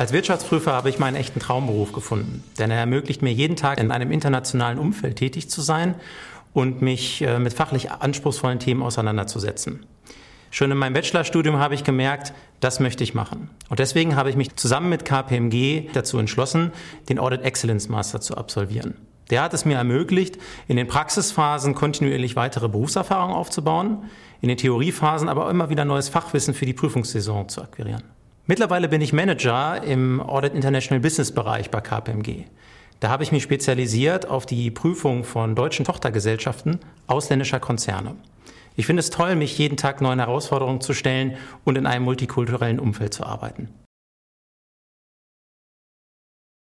Als Wirtschaftsprüfer habe ich meinen echten Traumberuf gefunden, denn er ermöglicht mir jeden Tag in einem internationalen Umfeld tätig zu sein und mich äh, mit fachlich anspruchsvollen Themen auseinanderzusetzen. Schon in meinem Bachelorstudium habe ich gemerkt, das möchte ich machen. Und deswegen habe ich mich zusammen mit KPMG dazu entschlossen, den Audit Excellence Master zu absolvieren. Der hat es mir ermöglicht, in den Praxisphasen kontinuierlich weitere Berufserfahrung aufzubauen, in den Theoriephasen aber immer wieder neues Fachwissen für die Prüfungssaison zu akquirieren. Mittlerweile bin ich Manager im Audit International Business Bereich bei KPMG. Da habe ich mich spezialisiert auf die Prüfung von deutschen Tochtergesellschaften ausländischer Konzerne. Ich finde es toll, mich jeden Tag neuen Herausforderungen zu stellen und in einem multikulturellen Umfeld zu arbeiten.